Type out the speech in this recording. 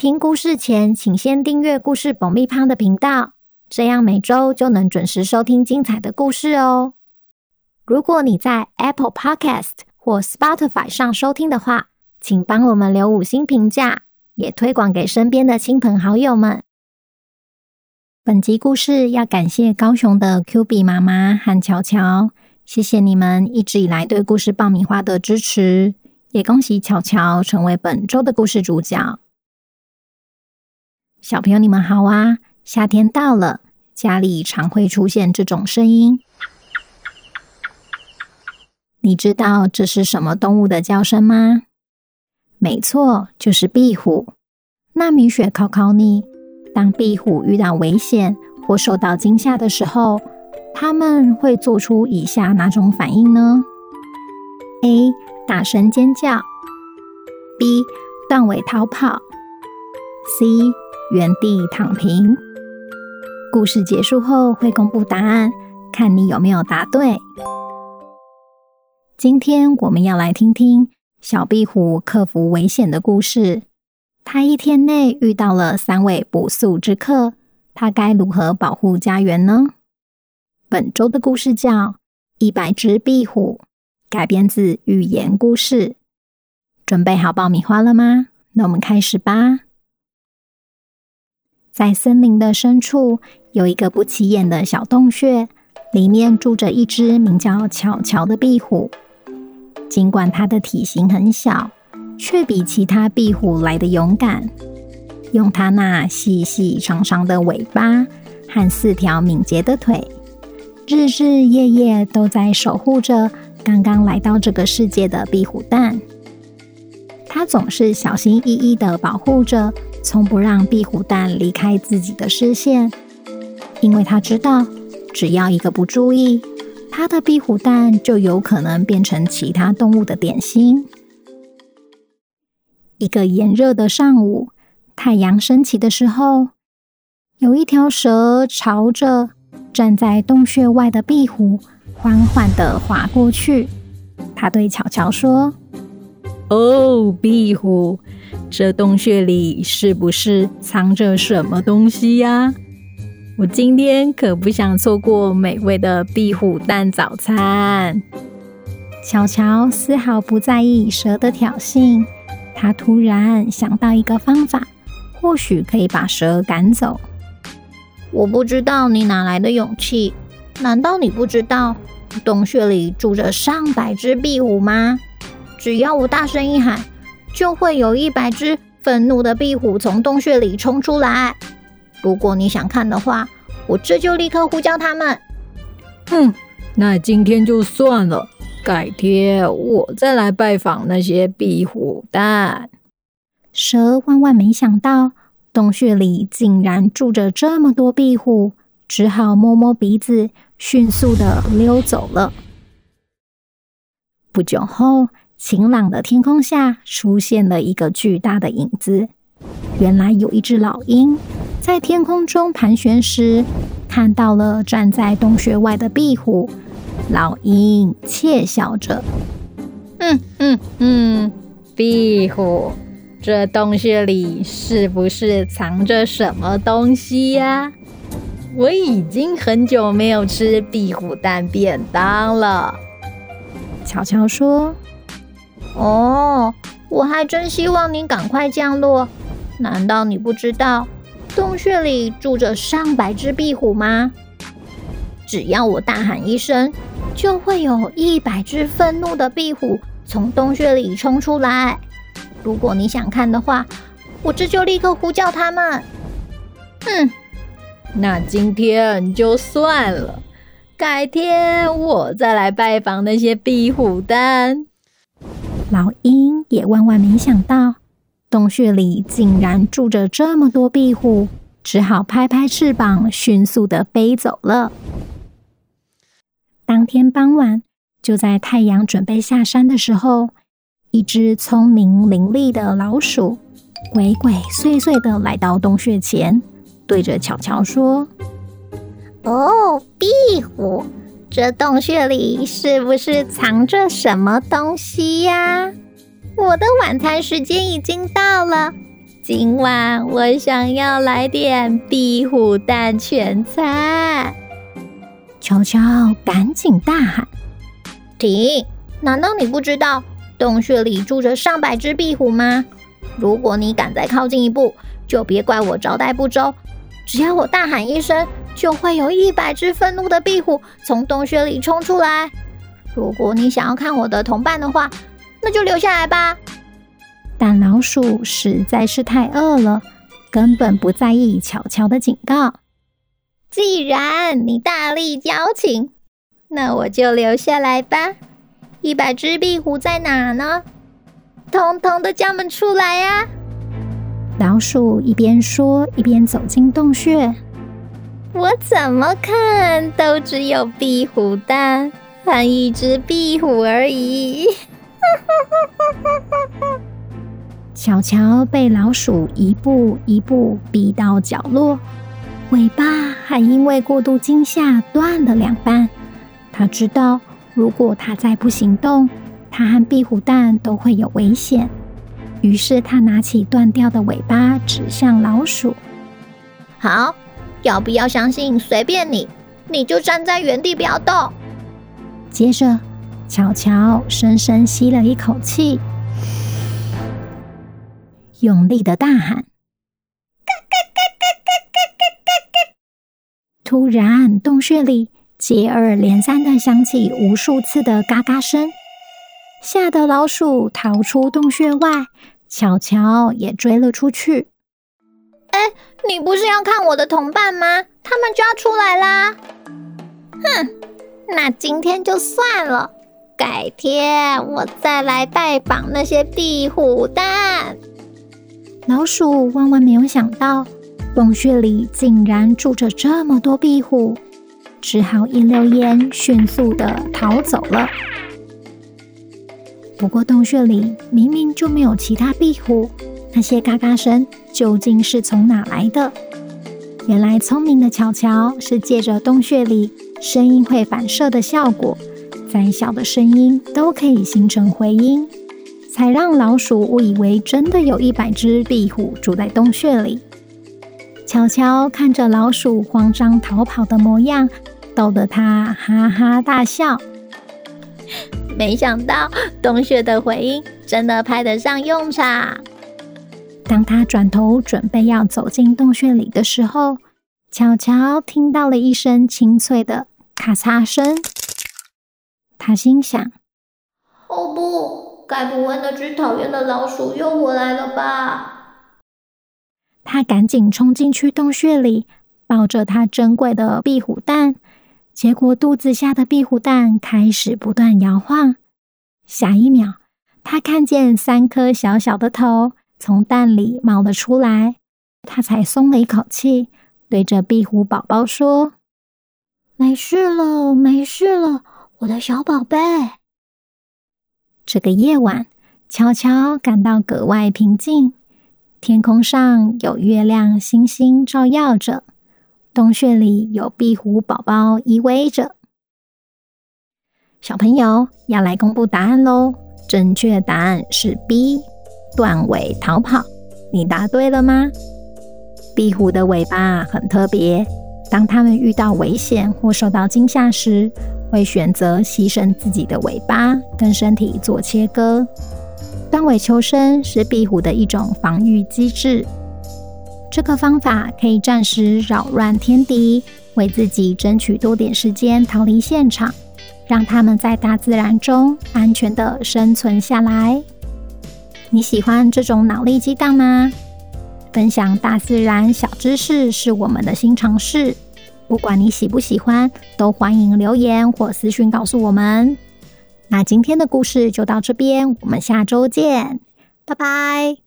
听故事前，请先订阅故事爆米花的频道，这样每周就能准时收听精彩的故事哦。如果你在 Apple Podcast 或 Spotify 上收听的话，请帮我们留五星评价，也推广给身边的亲朋好友们。本集故事要感谢高雄的 Q B 妈妈和乔乔，谢谢你们一直以来对故事爆米花的支持，也恭喜乔乔成为本周的故事主角。小朋友，你们好啊！夏天到了，家里常会出现这种声音。你知道这是什么动物的叫声吗？没错，就是壁虎。那米雪考考你：当壁虎遇到危险或受到惊吓的时候，它们会做出以下哪种反应呢？A. 大声尖叫；B. 断尾逃跑；C. 原地躺平。故事结束后会公布答案，看你有没有答对。今天我们要来听听小壁虎克服危险的故事。它一天内遇到了三位不速之客，它该如何保护家园呢？本周的故事叫《一百只壁虎》，改编自寓言故事。准备好爆米花了吗？那我们开始吧。在森林的深处，有一个不起眼的小洞穴，里面住着一只名叫巧巧的壁虎。尽管它的体型很小，却比其他壁虎来得勇敢。用它那细细长长的尾巴和四条敏捷的腿，日日夜夜都在守护着刚刚来到这个世界的壁虎蛋。它总是小心翼翼地保护着。从不让壁虎蛋离开自己的视线，因为他知道，只要一个不注意，他的壁虎蛋就有可能变成其他动物的点心。一个炎热的上午，太阳升起的时候，有一条蛇朝着站在洞穴外的壁虎缓缓地划过去。他对巧巧说：“哦，壁虎。”这洞穴里是不是藏着什么东西呀？我今天可不想错过美味的壁虎蛋早餐。巧巧丝毫不在意蛇的挑衅，他突然想到一个方法，或许可以把蛇赶走。我不知道你哪来的勇气？难道你不知道洞穴里住着上百只壁虎吗？只要我大声一喊。就会有一百只愤怒的壁虎从洞穴里冲出来。如果你想看的话，我这就立刻呼叫他们。哼，那今天就算了，改天我再来拜访那些壁虎蛋。蛇万万没想到，洞穴里竟然住着这么多壁虎，只好摸摸鼻子，迅速的溜走了。不久后，晴朗的天空下出现了一个巨大的影子。原来有一只老鹰在天空中盘旋时，看到了站在洞穴外的壁虎。老鹰窃笑着：“嗯嗯嗯，壁虎，这洞穴里是不是藏着什么东西呀？我已经很久没有吃壁虎蛋便当了。”乔乔说。哦，我还真希望你赶快降落。难道你不知道洞穴里住着上百只壁虎吗？只要我大喊一声，就会有一百只愤怒的壁虎从洞穴里冲出来。如果你想看的话，我这就立刻呼叫他们。嗯，那今天就算了，改天我再来拜访那些壁虎蛋。老鹰也万万没想到，洞穴里竟然住着这么多壁虎，只好拍拍翅膀，迅速地飞走了。当天傍晚，就在太阳准备下山的时候，一只聪明伶俐的老鼠鬼鬼祟祟地来到洞穴前，对着巧巧说：“哦，壁虎，这洞穴里是不是藏着什么东西呀？我的晚餐时间已经到了。”今晚我想要来点壁虎蛋全餐。巧巧赶紧大喊：“停！难道你不知道洞穴里住着上百只壁虎吗？如果你敢再靠近一步，就别怪我招待不周。只要我大喊一声，就会有一百只愤怒的壁虎从洞穴里冲出来。如果你想要看我的同伴的话，那就留下来吧。”但老鼠实在是太饿了，根本不在意巧巧的警告。既然你大力邀请，那我就留下来吧。一百只壁虎在哪呢？通通的叫们出来呀！老鼠一边说，一边走进洞穴。我怎么看都只有壁虎蛋和一只壁虎而已。小乔被老鼠一步一步逼到角落，尾巴还因为过度惊吓断了两半。他知道，如果他再不行动，他和壁虎蛋都会有危险。于是，他拿起断掉的尾巴指向老鼠：“好，要不要相信随便你，你就站在原地不要动。接着，巧巧深深吸了一口气。用力的大喊。嘎嘎嘎嘎嘎嘎嘎嘎。突然洞穴里接二连三的响起无数次的嘎嘎声，吓得老鼠逃出洞穴外，巧巧也追了出去。你不是要看我的同伴吗？他们就要出来啦！哼，那今天就算了，改天我再来拜访那些壁虎蛋。老鼠万万没有想到，洞穴里竟然住着这么多壁虎，只好一溜烟迅速地逃走了。不过，洞穴里明明就没有其他壁虎，那些嘎嘎声究竟是从哪来的？原来，聪明的巧巧是借着洞穴里声音会反射的效果，再小的声音都可以形成回音。才让老鼠误以为真的有一百只壁虎住在洞穴里。巧巧看着老鼠慌张逃跑的模样，逗得他哈哈大笑。没想到洞穴的回音真的派得上用场。当他转头准备要走进洞穴里的时候，巧巧听到了一声清脆的咔嚓声。他心想：“哦不！”该不会那只讨厌的老鼠又回来了吧？他赶紧冲进去洞穴里，抱着他珍贵的壁虎蛋。结果肚子下的壁虎蛋开始不断摇晃。下一秒，他看见三颗小小的头从蛋里冒了出来，他才松了一口气，对着壁虎宝宝说：“没事了，没事了，我的小宝贝。”这个夜晚，悄悄感到格外平静。天空上有月亮、星星照耀着，洞穴里有壁虎宝宝依偎着。小朋友要来公布答案喽！正确答案是 B，断尾逃跑。你答对了吗？壁虎的尾巴很特别，当它们遇到危险或受到惊吓时，会选择牺牲自己的尾巴跟身体做切割，断尾求生是壁虎的一种防御机制。这个方法可以暂时扰乱天敌，为自己争取多点时间逃离现场，让他们在大自然中安全的生存下来。你喜欢这种脑力激荡吗？分享大自然小知识是我们的新尝试。不管你喜不喜欢，都欢迎留言或私讯告诉我们。那今天的故事就到这边，我们下周见，拜拜。